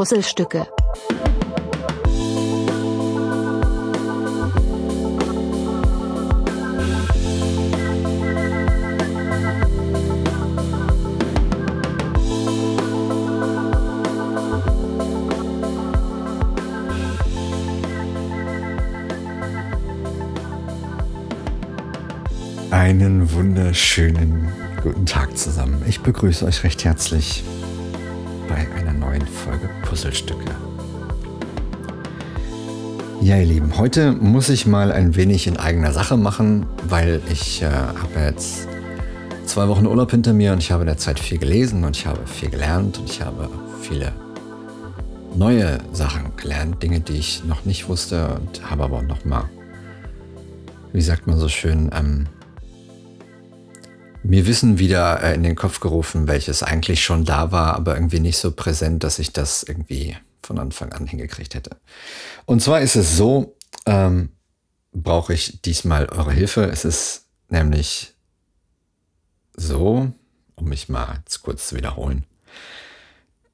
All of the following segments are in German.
Puzzlestücke. Einen wunderschönen guten Tag zusammen. Ich begrüße euch recht herzlich neuen Folge Puzzlestücke. Ja, ihr Lieben, heute muss ich mal ein wenig in eigener Sache machen, weil ich äh, habe jetzt zwei Wochen Urlaub hinter mir und ich habe in der Zeit viel gelesen und ich habe viel gelernt und ich habe viele neue Sachen gelernt, Dinge, die ich noch nicht wusste und habe aber noch mal, wie sagt man so schön, ähm, mir Wissen wieder äh, in den Kopf gerufen, welches eigentlich schon da war, aber irgendwie nicht so präsent, dass ich das irgendwie von Anfang an hingekriegt hätte. Und zwar ist es so, ähm, brauche ich diesmal eure Hilfe. Es ist nämlich so, um mich mal kurz zu wiederholen,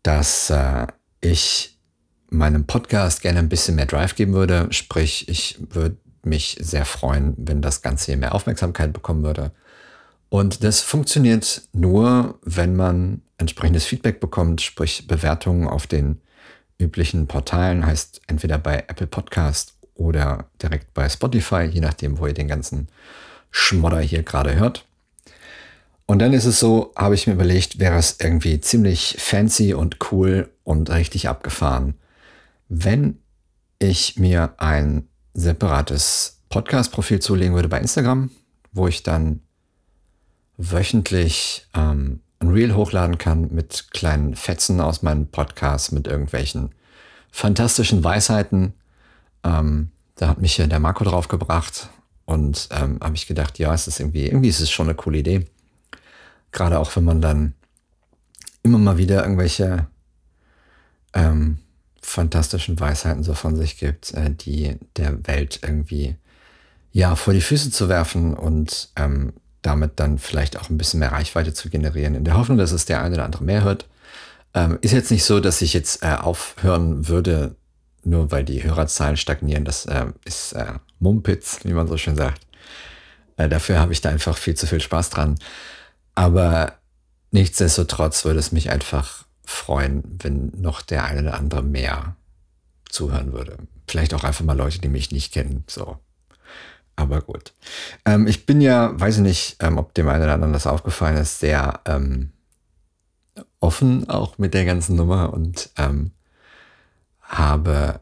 dass äh, ich meinem Podcast gerne ein bisschen mehr Drive geben würde. Sprich, ich würde mich sehr freuen, wenn das Ganze hier mehr Aufmerksamkeit bekommen würde. Und das funktioniert nur, wenn man entsprechendes Feedback bekommt, sprich Bewertungen auf den üblichen Portalen, heißt entweder bei Apple Podcast oder direkt bei Spotify, je nachdem, wo ihr den ganzen Schmodder hier gerade hört. Und dann ist es so, habe ich mir überlegt, wäre es irgendwie ziemlich fancy und cool und richtig abgefahren, wenn ich mir ein separates Podcast-Profil zulegen würde bei Instagram, wo ich dann wöchentlich ähm, ein Reel hochladen kann mit kleinen Fetzen aus meinem Podcast, mit irgendwelchen fantastischen Weisheiten. Ähm, da hat mich ja der Marco drauf gebracht und ähm, habe ich gedacht, ja, es ist irgendwie, irgendwie ist es schon eine coole Idee. Gerade auch wenn man dann immer mal wieder irgendwelche ähm, fantastischen Weisheiten so von sich gibt, äh, die der Welt irgendwie ja vor die Füße zu werfen und ähm, damit dann vielleicht auch ein bisschen mehr Reichweite zu generieren, in der Hoffnung, dass es der eine oder andere mehr hört. Ähm, ist jetzt nicht so, dass ich jetzt äh, aufhören würde, nur weil die Hörerzahlen stagnieren. Das äh, ist äh, Mumpitz, wie man so schön sagt. Äh, dafür habe ich da einfach viel zu viel Spaß dran. Aber nichtsdestotrotz würde es mich einfach freuen, wenn noch der eine oder andere mehr zuhören würde. Vielleicht auch einfach mal Leute, die mich nicht kennen. So, aber gut. Ähm, ich bin ja, weiß ich nicht, ähm, ob dem einen oder anderen das aufgefallen ist, sehr ähm, offen auch mit der ganzen Nummer und ähm, habe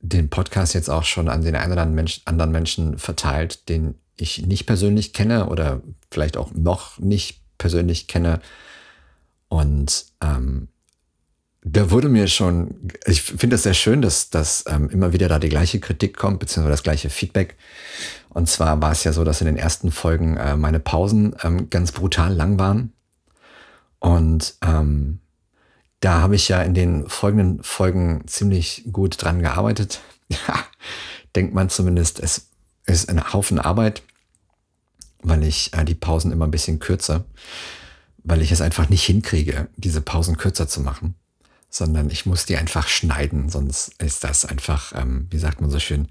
den Podcast jetzt auch schon an den einen oder anderen Menschen verteilt, den ich nicht persönlich kenne oder vielleicht auch noch nicht persönlich kenne. Und ähm, da wurde mir schon, ich finde das sehr schön, dass, dass ähm, immer wieder da die gleiche Kritik kommt, beziehungsweise das gleiche Feedback. Und zwar war es ja so, dass in den ersten Folgen äh, meine Pausen ähm, ganz brutal lang waren. Und ähm, da habe ich ja in den folgenden Folgen ziemlich gut dran gearbeitet. Denkt man zumindest, es ist ein Haufen Arbeit, weil ich äh, die Pausen immer ein bisschen kürzer, weil ich es einfach nicht hinkriege, diese Pausen kürzer zu machen sondern ich muss die einfach schneiden, sonst ist das einfach, ähm, wie sagt man so schön,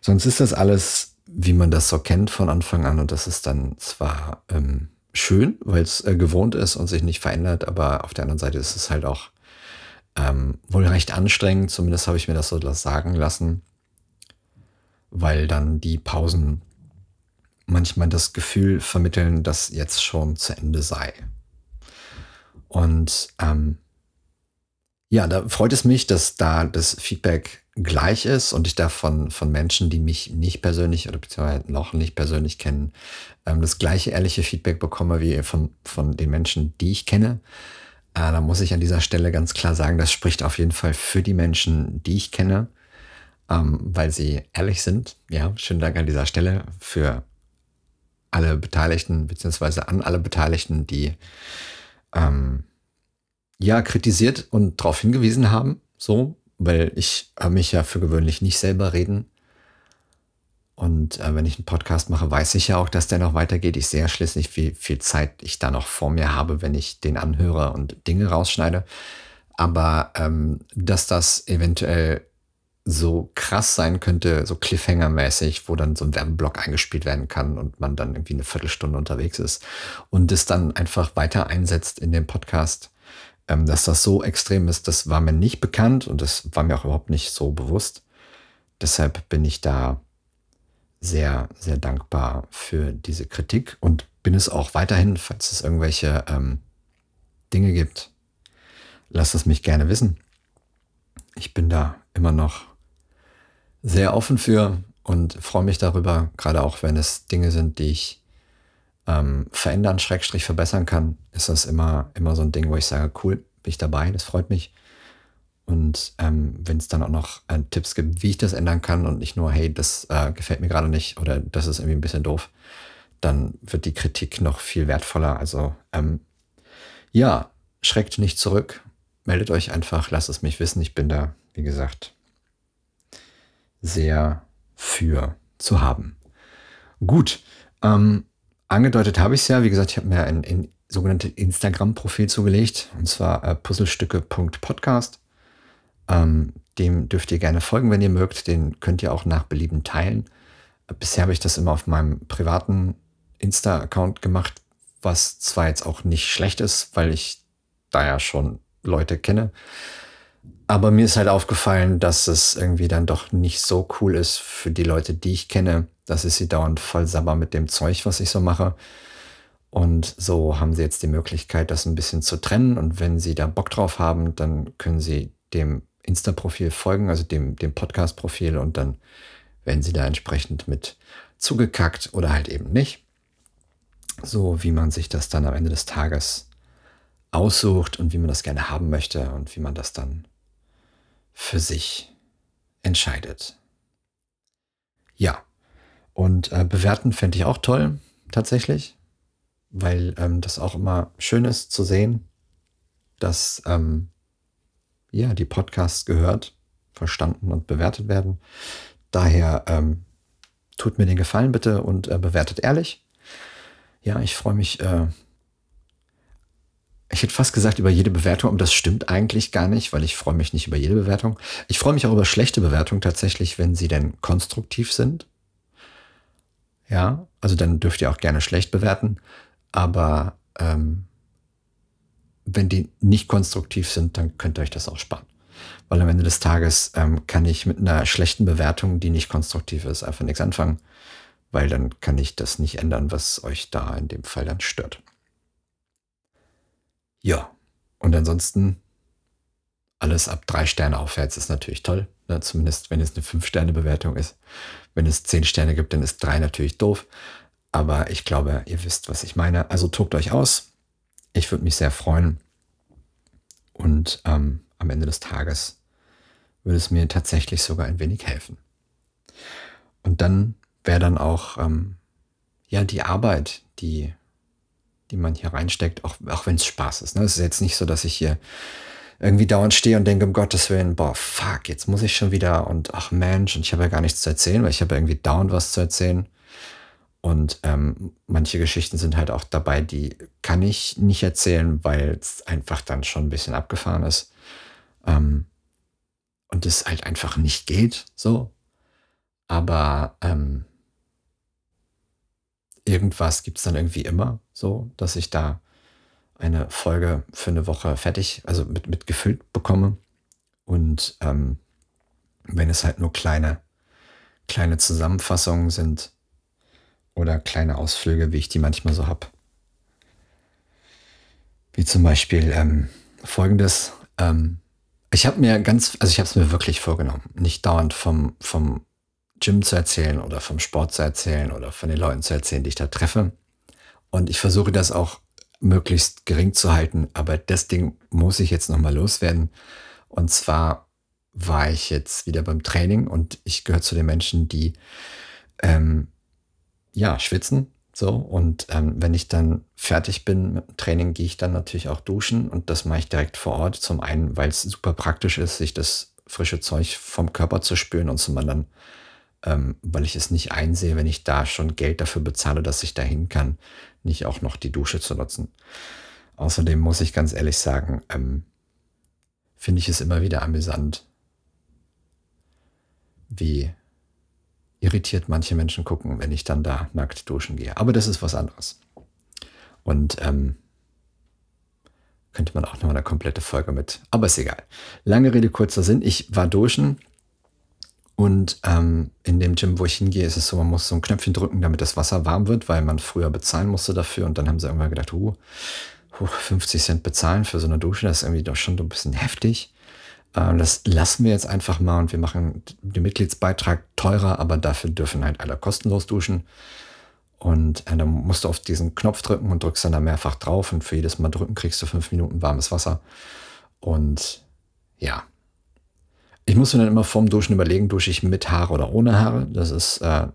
sonst ist das alles, wie man das so kennt von Anfang an und das ist dann zwar ähm, schön, weil es äh, gewohnt ist und sich nicht verändert, aber auf der anderen Seite ist es halt auch ähm, wohl recht anstrengend, zumindest habe ich mir das so sagen lassen, weil dann die Pausen manchmal das Gefühl vermitteln, dass jetzt schon zu Ende sei. Und ähm, ja, da freut es mich, dass da das Feedback gleich ist und ich da von, Menschen, die mich nicht persönlich oder beziehungsweise noch nicht persönlich kennen, ähm, das gleiche ehrliche Feedback bekomme wie von, von den Menschen, die ich kenne. Äh, da muss ich an dieser Stelle ganz klar sagen, das spricht auf jeden Fall für die Menschen, die ich kenne, ähm, weil sie ehrlich sind. Ja, schönen Dank an dieser Stelle für alle Beteiligten, beziehungsweise an alle Beteiligten, die ähm, ja kritisiert und darauf hingewiesen haben, so, weil ich höre mich ja für gewöhnlich nicht selber reden. Und äh, wenn ich einen Podcast mache, weiß ich ja auch, dass der noch weitergeht. Ich sehe ja schließlich, wie viel Zeit ich da noch vor mir habe, wenn ich den anhöre und Dinge rausschneide. Aber ähm, dass das eventuell so krass sein könnte, so Cliffhanger-mäßig, wo dann so ein Werbeblock eingespielt werden kann und man dann irgendwie eine Viertelstunde unterwegs ist und es dann einfach weiter einsetzt in dem Podcast. Ähm, dass das so extrem ist, das war mir nicht bekannt und das war mir auch überhaupt nicht so bewusst. Deshalb bin ich da sehr, sehr dankbar für diese Kritik und bin es auch weiterhin, falls es irgendwelche ähm, Dinge gibt. Lasst es mich gerne wissen. Ich bin da immer noch sehr offen für und freue mich darüber, gerade auch wenn es Dinge sind, die ich ähm, verändern, Schrägstrich verbessern kann, ist das immer, immer so ein Ding, wo ich sage, cool, bin ich dabei, das freut mich. Und ähm, wenn es dann auch noch äh, Tipps gibt, wie ich das ändern kann und nicht nur, hey, das äh, gefällt mir gerade nicht oder das ist irgendwie ein bisschen doof, dann wird die Kritik noch viel wertvoller. Also ähm, ja, schreckt nicht zurück, meldet euch einfach, lasst es mich wissen. Ich bin da, wie gesagt, sehr für zu haben. Gut, ähm, angedeutet habe ich es ja. Wie gesagt, ich habe mir ein, ein sogenanntes Instagram-Profil zugelegt, und zwar äh, puzzlestücke.podcast. Ähm, dem dürft ihr gerne folgen, wenn ihr mögt. Den könnt ihr auch nach Belieben teilen. Bisher habe ich das immer auf meinem privaten Insta-Account gemacht, was zwar jetzt auch nicht schlecht ist, weil ich da ja schon Leute kenne. Aber mir ist halt aufgefallen, dass es irgendwie dann doch nicht so cool ist für die Leute, die ich kenne, dass ich sie dauernd voll sabber mit dem Zeug, was ich so mache. Und so haben sie jetzt die Möglichkeit, das ein bisschen zu trennen. Und wenn sie da Bock drauf haben, dann können sie dem Insta-Profil folgen, also dem, dem Podcast-Profil. Und dann werden sie da entsprechend mit zugekackt oder halt eben nicht. So wie man sich das dann am Ende des Tages aussucht und wie man das gerne haben möchte und wie man das dann für sich entscheidet. Ja, und äh, bewerten fände ich auch toll, tatsächlich, weil ähm, das auch immer schön ist zu sehen, dass ähm, ja, die Podcasts gehört, verstanden und bewertet werden. Daher ähm, tut mir den Gefallen bitte und äh, bewertet ehrlich. Ja, ich freue mich äh, ich hätte fast gesagt über jede Bewertung, aber das stimmt eigentlich gar nicht, weil ich freue mich nicht über jede Bewertung. Ich freue mich auch über schlechte Bewertungen tatsächlich, wenn sie denn konstruktiv sind. Ja, also dann dürft ihr auch gerne schlecht bewerten. Aber ähm, wenn die nicht konstruktiv sind, dann könnt ihr euch das auch sparen. Weil am Ende des Tages ähm, kann ich mit einer schlechten Bewertung, die nicht konstruktiv ist, einfach nichts anfangen, weil dann kann ich das nicht ändern, was euch da in dem Fall dann stört. Ja, und ansonsten alles ab drei Sterne aufwärts ist natürlich toll. Ne? Zumindest wenn es eine Fünf-Sterne-Bewertung ist. Wenn es zehn Sterne gibt, dann ist drei natürlich doof. Aber ich glaube, ihr wisst, was ich meine. Also tobt euch aus. Ich würde mich sehr freuen. Und ähm, am Ende des Tages würde es mir tatsächlich sogar ein wenig helfen. Und dann wäre dann auch ähm, ja die Arbeit, die die man hier reinsteckt, auch, auch wenn es Spaß ist. Ne? Es ist jetzt nicht so, dass ich hier irgendwie dauernd stehe und denke, um Gottes Willen, boah, fuck, jetzt muss ich schon wieder und ach Mensch, und ich habe ja gar nichts zu erzählen, weil ich habe irgendwie dauernd was zu erzählen. Und ähm, manche Geschichten sind halt auch dabei, die kann ich nicht erzählen, weil es einfach dann schon ein bisschen abgefahren ist. Ähm, und es halt einfach nicht geht, so. Aber ähm, irgendwas gibt es dann irgendwie immer, so, dass ich da eine Folge für eine Woche fertig, also mit, mit gefüllt bekomme. Und ähm, wenn es halt nur kleine, kleine Zusammenfassungen sind oder kleine Ausflüge, wie ich die manchmal so habe. Wie zum Beispiel ähm, folgendes. Ähm, ich habe mir ganz, also ich habe es mir wirklich vorgenommen, nicht dauernd vom, vom Gym zu erzählen oder vom Sport zu erzählen oder von den Leuten zu erzählen, die ich da treffe. Und ich versuche das auch möglichst gering zu halten, aber das Ding muss ich jetzt nochmal loswerden. Und zwar war ich jetzt wieder beim Training und ich gehöre zu den Menschen, die ähm, ja schwitzen. So, und ähm, wenn ich dann fertig bin mit dem Training, gehe ich dann natürlich auch duschen und das mache ich direkt vor Ort. Zum einen, weil es super praktisch ist, sich das frische Zeug vom Körper zu spüren und zum anderen, ähm, weil ich es nicht einsehe, wenn ich da schon Geld dafür bezahle, dass ich dahin kann, nicht auch noch die Dusche zu nutzen. Außerdem muss ich ganz ehrlich sagen, ähm, finde ich es immer wieder amüsant, wie irritiert manche Menschen gucken, wenn ich dann da nackt duschen gehe. Aber das ist was anderes. Und ähm, könnte man auch noch eine komplette Folge mit. Aber ist egal. Lange Rede, kurzer Sinn. Ich war duschen und ähm, in dem Gym, wo ich hingehe, ist es so, man muss so ein Knöpfchen drücken, damit das Wasser warm wird, weil man früher bezahlen musste dafür. Und dann haben sie irgendwann gedacht, uh, 50 Cent bezahlen für so eine Dusche, das ist irgendwie doch schon so ein bisschen heftig. Ähm, das lassen wir jetzt einfach mal und wir machen den Mitgliedsbeitrag teurer, aber dafür dürfen halt alle kostenlos duschen. Und äh, dann musst du auf diesen Knopf drücken und drückst dann da mehrfach drauf und für jedes Mal drücken kriegst du fünf Minuten warmes Wasser. Und ja, ich muss mir dann immer vorm Duschen überlegen, dusche ich mit Haare oder ohne Haare. Das ist äh,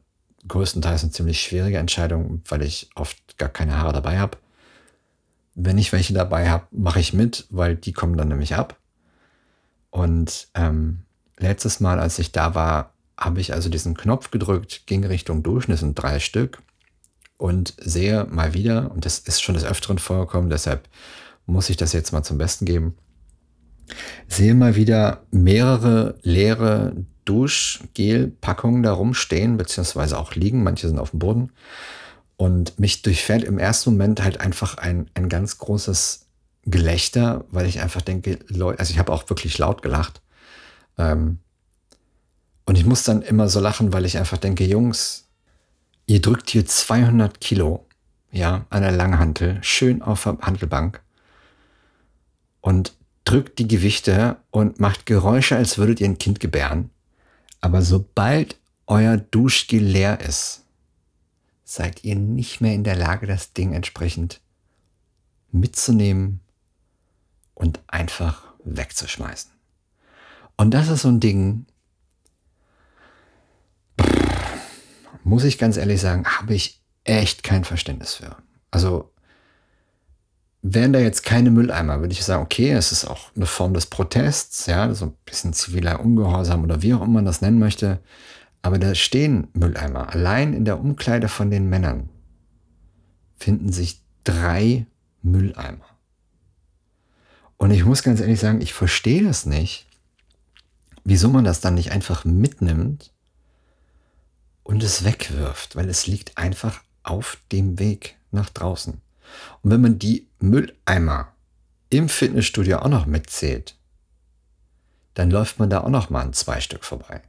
größtenteils eine ziemlich schwierige Entscheidung, weil ich oft gar keine Haare dabei habe. Wenn ich welche dabei habe, mache ich mit, weil die kommen dann nämlich ab. Und ähm, letztes Mal, als ich da war, habe ich also diesen Knopf gedrückt, ging Richtung Duschen, das sind drei Stück und sehe mal wieder, und das ist schon des Öfteren vorgekommen, deshalb muss ich das jetzt mal zum Besten geben, sehe mal wieder mehrere leere Duschgel-Packungen da rumstehen, beziehungsweise auch liegen, manche sind auf dem Boden. Und mich durchfährt im ersten Moment halt einfach ein, ein ganz großes Gelächter, weil ich einfach denke, Leute, also ich habe auch wirklich laut gelacht. Ähm, und ich muss dann immer so lachen, weil ich einfach denke, Jungs, Ihr drückt hier 200 Kilo, ja, an der Langhantel, schön auf der Handelbank und drückt die Gewichte und macht Geräusche, als würdet ihr ein Kind gebären. Aber sobald euer Duschgel leer ist, seid ihr nicht mehr in der Lage, das Ding entsprechend mitzunehmen und einfach wegzuschmeißen. Und das ist so ein Ding, muss ich ganz ehrlich sagen, habe ich echt kein Verständnis für. Also wären da jetzt keine Mülleimer, würde ich sagen, okay, es ist auch eine Form des Protests, ja, so ein bisschen ziviler Ungehorsam oder wie auch immer man das nennen möchte. Aber da stehen Mülleimer. Allein in der Umkleide von den Männern finden sich drei Mülleimer. Und ich muss ganz ehrlich sagen, ich verstehe das nicht, wieso man das dann nicht einfach mitnimmt und es wegwirft, weil es liegt einfach auf dem Weg nach draußen. Und wenn man die Mülleimer im Fitnessstudio auch noch mitzählt, dann läuft man da auch noch mal ein zwei Stück vorbei.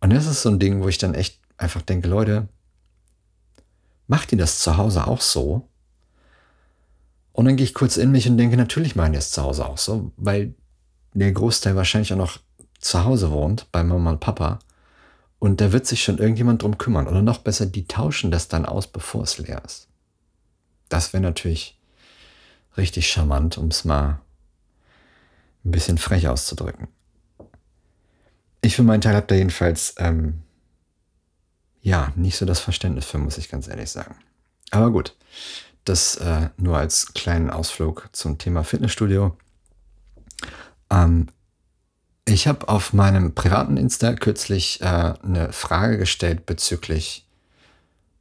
Und das ist so ein Ding, wo ich dann echt einfach denke, Leute, macht ihr das zu Hause auch so? Und dann gehe ich kurz in mich und denke, natürlich machen die es zu Hause auch so, weil der Großteil wahrscheinlich auch noch zu Hause wohnt, bei Mama und Papa. Und da wird sich schon irgendjemand drum kümmern. Oder noch besser, die tauschen das dann aus, bevor es leer ist. Das wäre natürlich richtig charmant, um es mal ein bisschen frech auszudrücken. Ich für meinen Teil habe da jedenfalls ähm, ja nicht so das Verständnis für, muss ich ganz ehrlich sagen. Aber gut, das äh, nur als kleinen Ausflug zum Thema Fitnessstudio. Ähm, ich habe auf meinem privaten Insta kürzlich äh, eine Frage gestellt bezüglich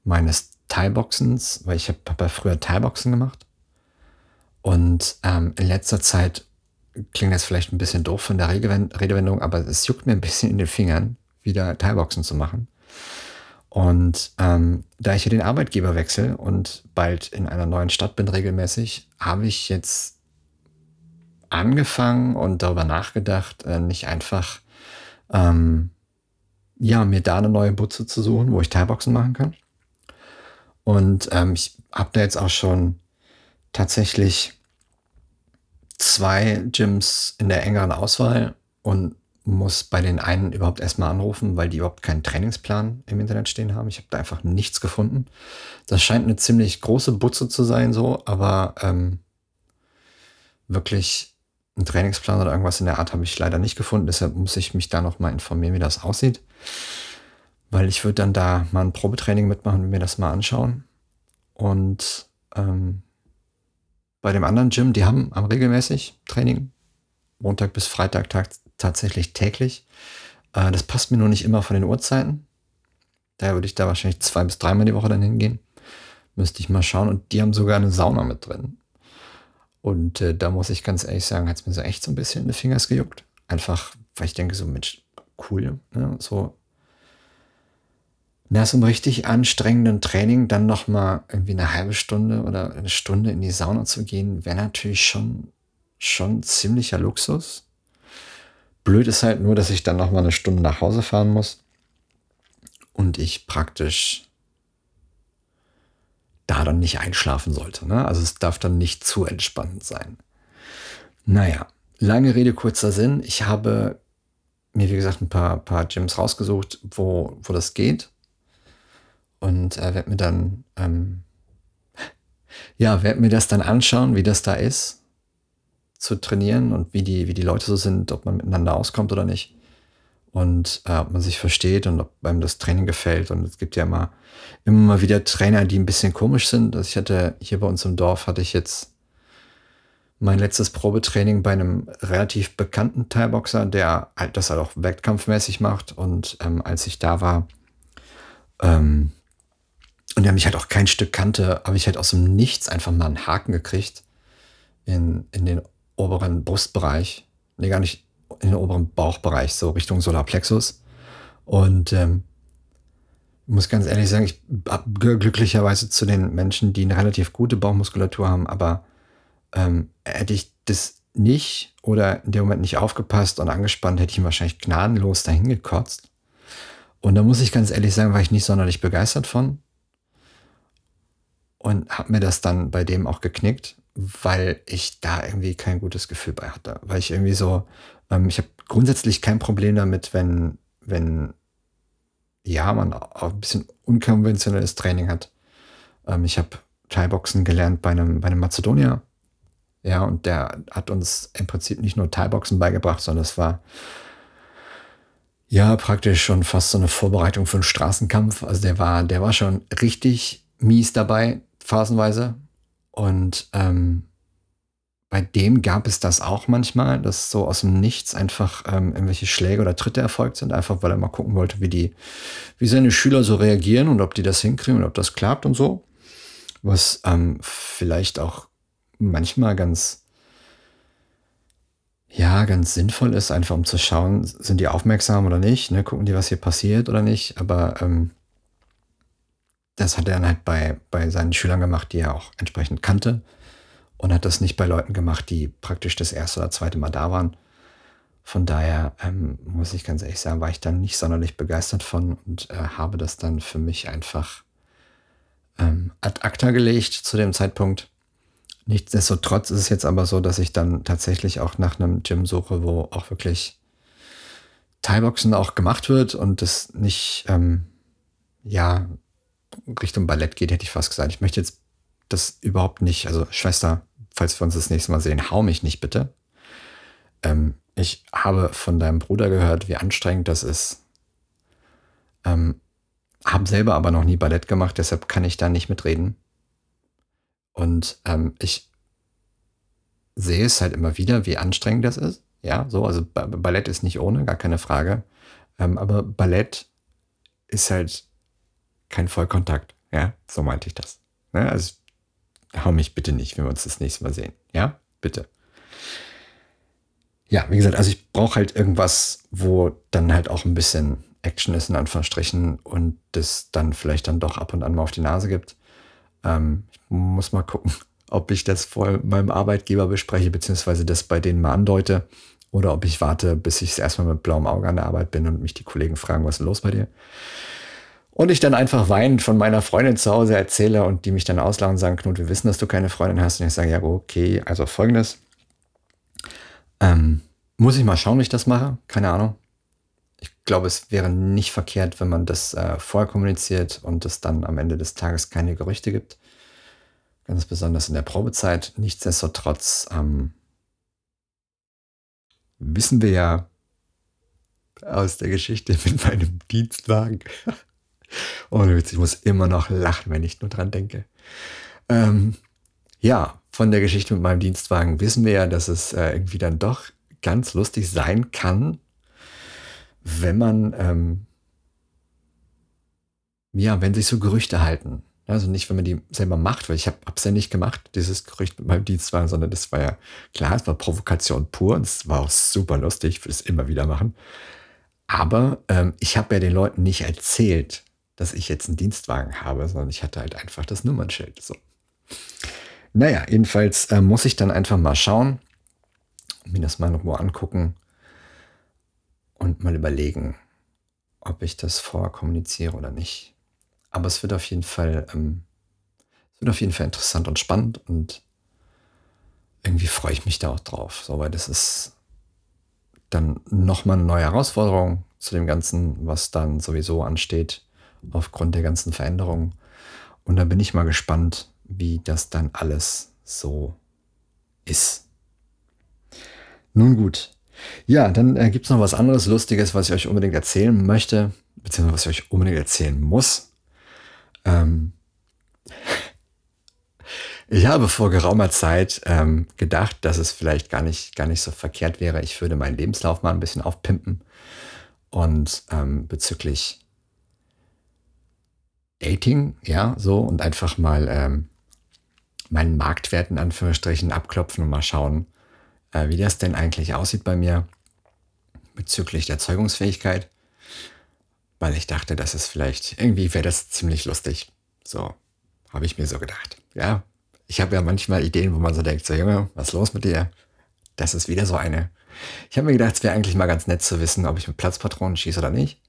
meines Thai-Boxens, weil ich habe hab ja früher Thai-Boxen gemacht. Und ähm, in letzter Zeit klingt das vielleicht ein bisschen doof von der Redewendung, aber es juckt mir ein bisschen in den Fingern, wieder Thai-Boxen zu machen. Und ähm, da ich hier den Arbeitgeber wechsle und bald in einer neuen Stadt bin regelmäßig, habe ich jetzt angefangen und darüber nachgedacht, äh, nicht einfach ähm, ja, mir da eine neue Butze zu suchen, wo ich Teilboxen machen kann. Und ähm, ich habe da jetzt auch schon tatsächlich zwei Gyms in der engeren Auswahl und muss bei den einen überhaupt erstmal anrufen, weil die überhaupt keinen Trainingsplan im Internet stehen haben. Ich habe da einfach nichts gefunden. Das scheint eine ziemlich große Butze zu sein, so, aber ähm, wirklich einen Trainingsplan oder irgendwas in der Art habe ich leider nicht gefunden. Deshalb muss ich mich da noch mal informieren, wie das aussieht. Weil ich würde dann da mal ein Probetraining mitmachen und mir das mal anschauen. Und ähm, bei dem anderen Gym, die haben am regelmäßig Training. Montag bis Freitag tag, tatsächlich täglich. Äh, das passt mir nur nicht immer von den Uhrzeiten. Daher würde ich da wahrscheinlich zwei bis dreimal die Woche dann hingehen. Müsste ich mal schauen. Und die haben sogar eine Sauna mit drin. Und äh, da muss ich ganz ehrlich sagen, hat es mir so echt so ein bisschen in die Fingers gejuckt. Einfach, weil ich denke, so, Mensch, cool, ne? so nach so einem richtig anstrengenden Training dann nochmal irgendwie eine halbe Stunde oder eine Stunde in die Sauna zu gehen, wäre natürlich schon, schon ziemlicher Luxus. Blöd ist halt nur, dass ich dann nochmal eine Stunde nach Hause fahren muss und ich praktisch da dann nicht einschlafen sollte. Ne? Also es darf dann nicht zu entspannend sein. Naja, lange Rede, kurzer Sinn. Ich habe mir, wie gesagt, ein paar, paar Gyms rausgesucht, wo, wo das geht und äh, werde mir dann, ähm, ja, werde mir das dann anschauen, wie das da ist, zu trainieren und wie die, wie die Leute so sind, ob man miteinander auskommt oder nicht. Und äh, ob man sich versteht und ob einem das Training gefällt. Und es gibt ja immer, immer wieder Trainer, die ein bisschen komisch sind. Also ich hatte hier bei uns im Dorf hatte ich jetzt mein letztes Probetraining bei einem relativ bekannten Thai-Boxer, der halt das halt auch wettkampfmäßig macht. Und ähm, als ich da war, ähm, und der mich halt auch kein Stück kannte, habe ich halt aus dem Nichts einfach mal einen Haken gekriegt in, in den oberen Brustbereich. Nee, gar nicht in den oberen Bauchbereich, so Richtung Solarplexus. Und ähm, muss ganz ehrlich sagen, ich habe glücklicherweise zu den Menschen, die eine relativ gute Bauchmuskulatur haben, aber ähm, hätte ich das nicht oder in dem Moment nicht aufgepasst und angespannt, hätte ich ihn wahrscheinlich gnadenlos dahin gekotzt. Und da muss ich ganz ehrlich sagen, war ich nicht sonderlich begeistert von und habe mir das dann bei dem auch geknickt, weil ich da irgendwie kein gutes Gefühl bei hatte. Weil ich irgendwie so, ähm, ich habe grundsätzlich kein Problem damit, wenn, wenn ja, man auch ein bisschen unkonventionelles Training hat. Ähm, ich habe Thai-Boxen gelernt bei einem, bei einem Mazedonier. Ja, und der hat uns im Prinzip nicht nur Thai-Boxen beigebracht, sondern es war ja praktisch schon fast so eine Vorbereitung für einen Straßenkampf. Also der war, der war schon richtig mies dabei phasenweise. Und ähm, bei dem gab es das auch manchmal, dass so aus dem Nichts einfach ähm, irgendwelche Schläge oder Tritte erfolgt sind, einfach weil er mal gucken wollte, wie die, wie seine Schüler so reagieren und ob die das hinkriegen und ob das klappt und so. Was ähm, vielleicht auch manchmal ganz, ja, ganz sinnvoll ist, einfach um zu schauen, sind die aufmerksam oder nicht, ne? gucken die, was hier passiert oder nicht. Aber ähm, das hat er dann halt bei, bei seinen Schülern gemacht, die er auch entsprechend kannte. Und hat das nicht bei Leuten gemacht, die praktisch das erste oder zweite Mal da waren. Von daher ähm, muss ich ganz ehrlich sagen, war ich dann nicht sonderlich begeistert von und äh, habe das dann für mich einfach ähm, ad acta gelegt zu dem Zeitpunkt. Nichtsdestotrotz ist es jetzt aber so, dass ich dann tatsächlich auch nach einem Gym suche, wo auch wirklich Thai-Boxen auch gemacht wird und das nicht, ähm, ja, Richtung Ballett geht, hätte ich fast gesagt. Ich möchte jetzt das überhaupt nicht, also Schwester, falls wir uns das nächste Mal sehen, hau mich nicht bitte. Ähm, ich habe von deinem Bruder gehört, wie anstrengend das ist. Ähm, habe selber aber noch nie Ballett gemacht, deshalb kann ich da nicht mitreden. Und ähm, ich sehe es halt immer wieder, wie anstrengend das ist. Ja, so, also Ballett ist nicht ohne, gar keine Frage. Ähm, aber Ballett ist halt kein Vollkontakt. Ja, so meinte ich das. Ne? Also hau mich bitte nicht, wenn wir uns das nächste Mal sehen. Ja, bitte. Ja, wie gesagt, also ich brauche halt irgendwas, wo dann halt auch ein bisschen Action ist, in Anführungsstrichen, und das dann vielleicht dann doch ab und an mal auf die Nase gibt. Ähm, ich muss mal gucken, ob ich das vor meinem Arbeitgeber bespreche, beziehungsweise das bei denen mal andeute, oder ob ich warte, bis ich erstmal mit blauem Auge an der Arbeit bin und mich die Kollegen fragen, was ist los bei dir? Und ich dann einfach weinend von meiner Freundin zu Hause erzähle und die mich dann auslachen und sagen, Knut, wir wissen, dass du keine Freundin hast. Und ich sage, ja, okay, also folgendes. Ähm, muss ich mal schauen, wie ich das mache? Keine Ahnung. Ich glaube, es wäre nicht verkehrt, wenn man das äh, vorher kommuniziert und es dann am Ende des Tages keine Gerüchte gibt. Ganz besonders in der Probezeit. Nichtsdestotrotz ähm, wissen wir ja aus der Geschichte mit meinem Dienstwagen, Ohne Witz, ich muss immer noch lachen, wenn ich nur dran denke. Ähm, ja, von der Geschichte mit meinem Dienstwagen wissen wir ja, dass es äh, irgendwie dann doch ganz lustig sein kann, wenn man, ähm, ja, wenn sich so Gerüchte halten. Also nicht, wenn man die selber macht, weil ich habe es ja nicht gemacht, dieses Gerücht mit meinem Dienstwagen, sondern das war ja klar, es war Provokation pur und es war auch super lustig, ich würde es immer wieder machen. Aber ähm, ich habe ja den Leuten nicht erzählt, dass ich jetzt einen Dienstwagen habe, sondern ich hatte halt einfach das Nummernschild. So. Naja, jedenfalls äh, muss ich dann einfach mal schauen, mir das mal nochmal angucken und mal überlegen, ob ich das vorher kommuniziere oder nicht. Aber es wird auf jeden Fall, ähm, es wird auf jeden Fall interessant und spannend und irgendwie freue ich mich da auch drauf. So, weil das ist dann nochmal eine neue Herausforderung zu dem Ganzen, was dann sowieso ansteht, aufgrund der ganzen Veränderungen. Und da bin ich mal gespannt, wie das dann alles so ist. Nun gut. Ja, dann äh, gibt es noch was anderes Lustiges, was ich euch unbedingt erzählen möchte, beziehungsweise was ich euch unbedingt erzählen muss. Ähm, ich habe vor geraumer Zeit ähm, gedacht, dass es vielleicht gar nicht, gar nicht so verkehrt wäre. Ich würde meinen Lebenslauf mal ein bisschen aufpimpen und ähm, bezüglich Dating, ja, so und einfach mal ähm, meinen Marktwert in Anführungsstrichen abklopfen und mal schauen, äh, wie das denn eigentlich aussieht bei mir bezüglich der Zeugungsfähigkeit weil ich dachte, das ist vielleicht, irgendwie wäre das ziemlich lustig. So, habe ich mir so gedacht. Ja, ich habe ja manchmal Ideen, wo man so denkt, so Junge, was ist los mit dir? Das ist wieder so eine. Ich habe mir gedacht, es wäre eigentlich mal ganz nett zu wissen, ob ich mit Platzpatronen schieße oder nicht.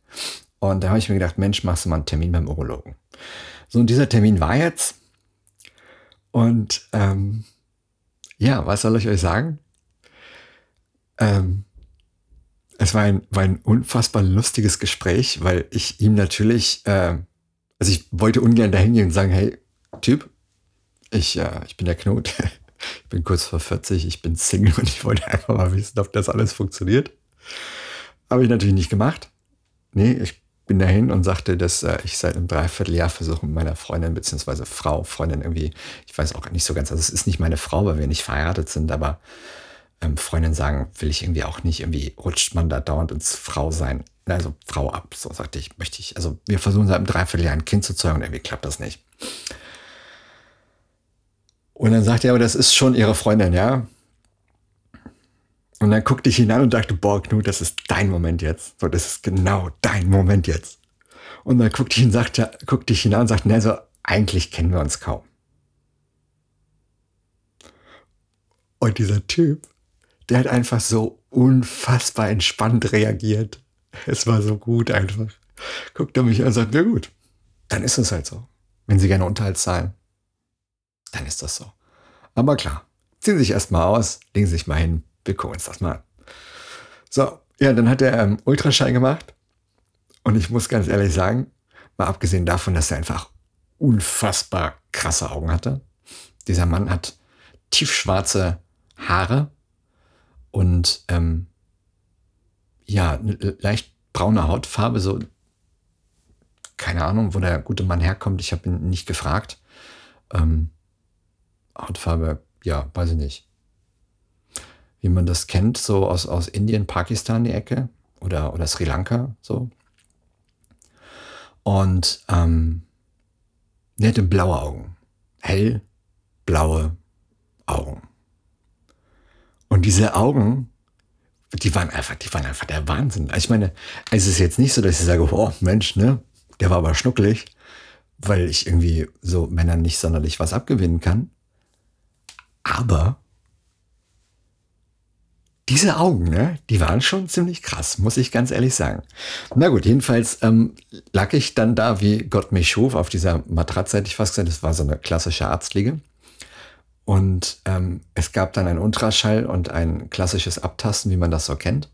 Und da habe ich mir gedacht, Mensch, machst du mal einen Termin beim Urologen. So, und dieser Termin war jetzt. Und ähm, ja, was soll ich euch sagen? Ähm, es war ein, war ein unfassbar lustiges Gespräch, weil ich ihm natürlich, äh, also ich wollte ungern dahin gehen und sagen, hey, Typ, ich, äh, ich bin der Knut, ich bin kurz vor 40, ich bin Single und ich wollte einfach mal wissen, ob das alles funktioniert. Habe ich natürlich nicht gemacht. Nee, ich bin dahin und sagte, dass äh, ich seit einem Dreivierteljahr versuche, mit meiner Freundin beziehungsweise Frau, Freundin irgendwie, ich weiß auch nicht so ganz, also es ist nicht meine Frau, weil wir nicht verheiratet sind, aber ähm, Freundin sagen, will ich irgendwie auch nicht. Irgendwie rutscht man da dauernd ins Frau sein, also Frau ab. So sagte ich, möchte ich. Also wir versuchen seit einem Dreivierteljahr ein Kind zu zeugen und irgendwie klappt das nicht. Und dann sagte er, aber das ist schon ihre Freundin, ja? Und dann guckte ich ihn und dachte, boah, Knut, das ist dein Moment jetzt. So, das ist genau dein Moment jetzt. Und dann guckte ich ihn, sagte, guckte ich ihn und sagte, ne, so, eigentlich kennen wir uns kaum. Und dieser Typ der hat einfach so unfassbar entspannt reagiert. Es war so gut einfach. Guckt er mich an und sagt, na gut, dann ist es halt so. Wenn Sie gerne Unterhalt zahlen, dann ist das so. Aber klar, ziehen Sie sich erstmal aus, legen Sie sich mal hin, wir gucken uns das mal an. So, ja, dann hat er ähm, Ultraschall gemacht. Und ich muss ganz ehrlich sagen, mal abgesehen davon, dass er einfach unfassbar krasse Augen hatte. Dieser Mann hat tiefschwarze Haare, und ähm, ja, eine leicht braune Hautfarbe, so keine Ahnung, wo der gute Mann herkommt. Ich habe ihn nicht gefragt. Ähm, Hautfarbe, ja, weiß ich nicht. Wie man das kennt, so aus, aus Indien, Pakistan die Ecke oder, oder Sri Lanka, so. Und ähm, er hatte blaue Augen. Hell blaue Augen. Und diese Augen, die waren einfach, die waren einfach der Wahnsinn. Also ich meine, es ist jetzt nicht so, dass ich sage, oh Mensch, ne, der war aber schnuckelig, weil ich irgendwie so Männern nicht sonderlich was abgewinnen kann. Aber diese Augen, ne, die waren schon ziemlich krass, muss ich ganz ehrlich sagen. Na gut, jedenfalls ähm, lag ich dann da, wie Gott mich schuf, auf dieser Matratze, hätte ich fast gesagt, das war so eine klassische Arztliege. Und ähm, es gab dann ein Ultraschall und ein klassisches Abtasten, wie man das so kennt.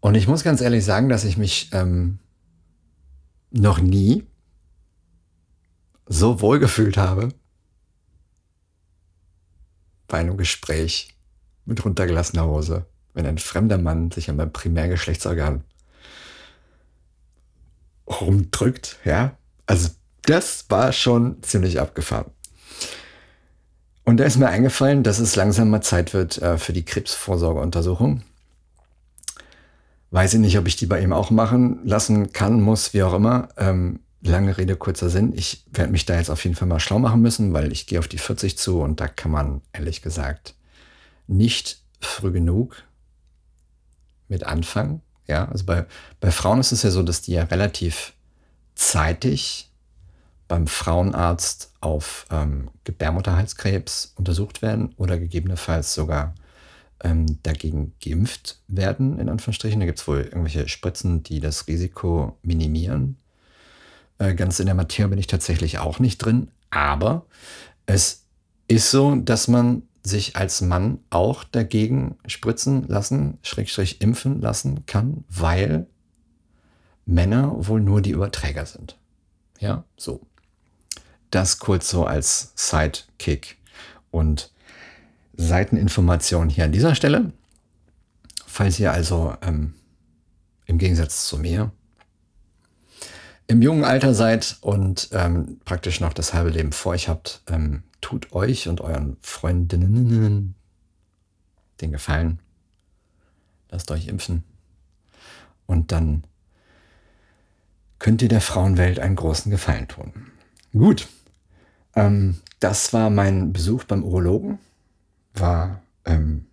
Und ich muss ganz ehrlich sagen, dass ich mich ähm, noch nie so wohl gefühlt habe bei einem Gespräch mit runtergelassener Hose, wenn ein fremder Mann sich an meinem Primärgeschlechtsorgan rumdrückt, ja. Also das war schon ziemlich abgefahren. Und da ist mir eingefallen, dass es langsam mal Zeit wird äh, für die Krebsvorsorgeuntersuchung. Weiß ich nicht, ob ich die bei ihm auch machen lassen kann, muss, wie auch immer. Ähm, lange Rede, kurzer Sinn. Ich werde mich da jetzt auf jeden Fall mal schlau machen müssen, weil ich gehe auf die 40 zu und da kann man ehrlich gesagt nicht früh genug mit anfangen. Ja, also bei, bei Frauen ist es ja so, dass die ja relativ zeitig beim Frauenarzt auf ähm, Gebärmutterhalskrebs untersucht werden oder gegebenenfalls sogar ähm, dagegen geimpft werden, in Anführungsstrichen. Da gibt es wohl irgendwelche Spritzen, die das Risiko minimieren. Äh, ganz in der Materie bin ich tatsächlich auch nicht drin, aber es ist so, dass man sich als Mann auch dagegen spritzen lassen, Schrägstrich impfen lassen kann, weil Männer wohl nur die Überträger sind. Ja, so. Das kurz so als Sidekick. Und Seiteninformation hier an dieser Stelle. Falls ihr also ähm, im Gegensatz zu mir im jungen Alter seid und ähm, praktisch noch das halbe Leben vor euch habt, ähm, tut euch und euren Freundinnen den Gefallen. Lasst euch impfen. Und dann könnt ihr der Frauenwelt einen großen Gefallen tun. Gut, ähm, das war mein Besuch beim Urologen. War ähm,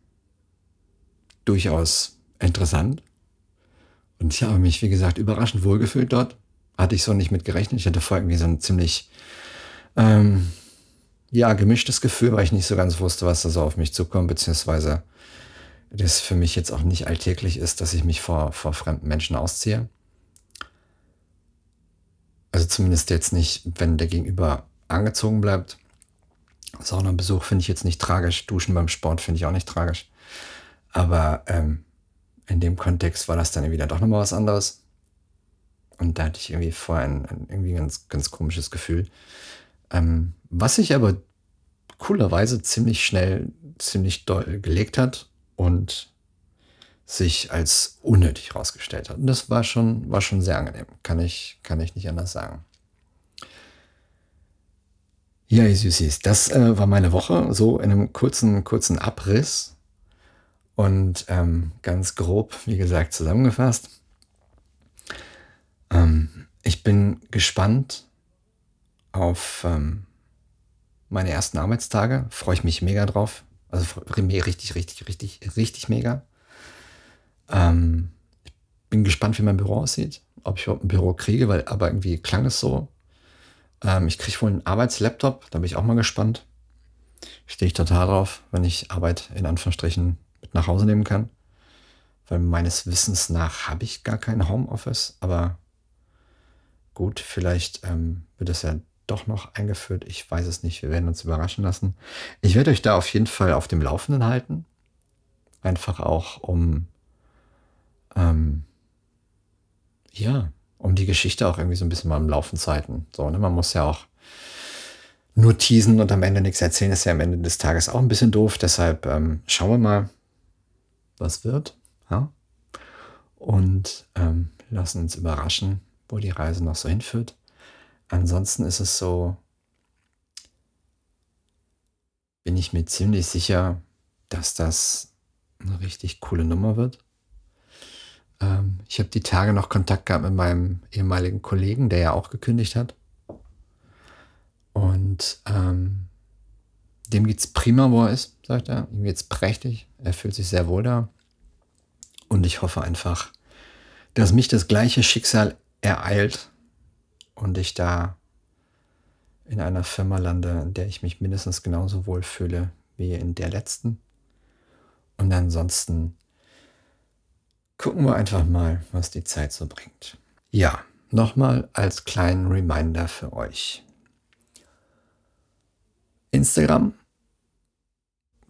durchaus interessant. Und ich habe mich, wie gesagt, überraschend wohlgefühlt dort. Hatte ich so nicht mit gerechnet. Ich hatte vorher irgendwie so ein ziemlich, ähm, ja, gemischtes Gefühl, weil ich nicht so ganz wusste, was da so auf mich zukommt, beziehungsweise das für mich jetzt auch nicht alltäglich ist, dass ich mich vor, vor fremden Menschen ausziehe. Also zumindest jetzt nicht, wenn der Gegenüber angezogen bleibt. Saunenbesuch finde ich jetzt nicht tragisch. Duschen beim Sport finde ich auch nicht tragisch. Aber ähm, in dem Kontext war das dann irgendwie dann doch nochmal was anderes. Und da hatte ich irgendwie vorher ein, ein irgendwie ganz, ganz komisches Gefühl. Ähm, was sich aber coolerweise ziemlich schnell, ziemlich doll gelegt hat und sich als unnötig herausgestellt hat. Und das war schon, war schon sehr angenehm. Kann ich, kann ich nicht anders sagen. Ja, ihr Süßis, das äh, war meine Woche, so in einem kurzen, kurzen Abriss und ähm, ganz grob, wie gesagt, zusammengefasst. Ähm, ich bin gespannt auf ähm, meine ersten Arbeitstage, freue ich mich mega drauf. Also richtig, richtig, richtig, richtig mega. Ähm, bin gespannt, wie mein Büro aussieht, ob ich überhaupt ein Büro kriege, weil aber irgendwie klang es so, ähm, ich kriege wohl einen Arbeitslaptop, da bin ich auch mal gespannt. Stehe ich total drauf, wenn ich Arbeit in Anführungsstrichen mit nach Hause nehmen kann. Weil meines Wissens nach habe ich gar kein Homeoffice, aber gut, vielleicht ähm, wird es ja doch noch eingeführt. Ich weiß es nicht. Wir werden uns überraschen lassen. Ich werde euch da auf jeden Fall auf dem Laufenden halten. Einfach auch um, ähm, ja, um die Geschichte auch irgendwie so ein bisschen mal im Laufen zu halten. So, ne? Man muss ja auch nur teasen und am Ende nichts erzählen, ist ja am Ende des Tages auch ein bisschen doof. Deshalb ähm, schauen wir mal, was wird. Ja? Und ähm, lassen uns überraschen, wo die Reise noch so hinführt. Ansonsten ist es so, bin ich mir ziemlich sicher, dass das eine richtig coole Nummer wird. Ähm, ich habe die Tage noch Kontakt gehabt mit meinem ehemaligen Kollegen, der ja auch gekündigt hat. Und ähm, dem es prima, wo er ist, sagt er. Ihm geht es prächtig. Er fühlt sich sehr wohl da. Und ich hoffe einfach, dass mich das gleiche Schicksal ereilt und ich da in einer Firma lande, in der ich mich mindestens genauso wohl fühle wie in der letzten. Und ansonsten gucken wir einfach mal, was die Zeit so bringt. Ja, nochmal als kleinen Reminder für euch. Instagram,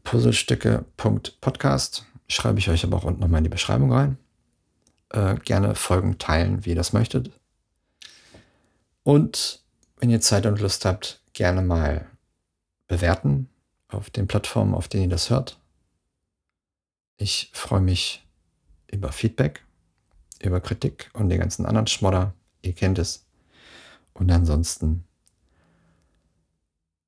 puzzlestücke.podcast, schreibe ich euch aber auch unten nochmal in die Beschreibung rein. Äh, gerne folgen, teilen, wie ihr das möchtet. Und wenn ihr Zeit und Lust habt, gerne mal bewerten auf den Plattformen, auf denen ihr das hört. Ich freue mich über Feedback, über Kritik und den ganzen anderen Schmodder. Ihr kennt es. Und ansonsten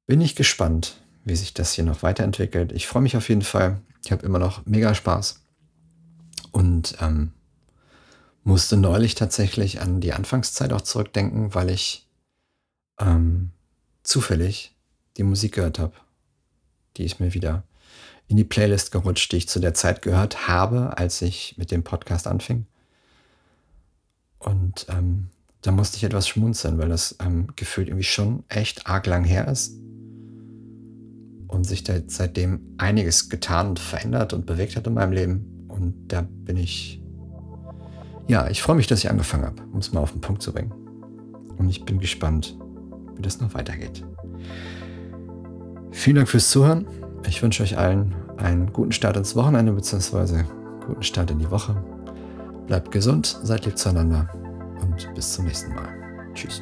bin ich gespannt, wie sich das hier noch weiterentwickelt. Ich freue mich auf jeden Fall. Ich habe immer noch mega Spaß. Und ähm, musste neulich tatsächlich an die Anfangszeit auch zurückdenken, weil ich ähm, zufällig die Musik gehört habe. Die ist mir wieder in die Playlist gerutscht, die ich zu der Zeit gehört habe, als ich mit dem Podcast anfing. Und ähm, da musste ich etwas schmunzeln, weil das ähm, gefühlt irgendwie schon echt arg lang her ist. Und sich da seitdem einiges getan und verändert und bewegt hat in meinem Leben. Und da bin ich, ja, ich freue mich, dass ich angefangen habe, um es mal auf den Punkt zu bringen. Und ich bin gespannt, wie das noch weitergeht. Vielen Dank fürs Zuhören. Ich wünsche euch allen einen guten Start ins Wochenende bzw. guten Start in die Woche. Bleibt gesund, seid lieb zueinander und bis zum nächsten Mal. Tschüss.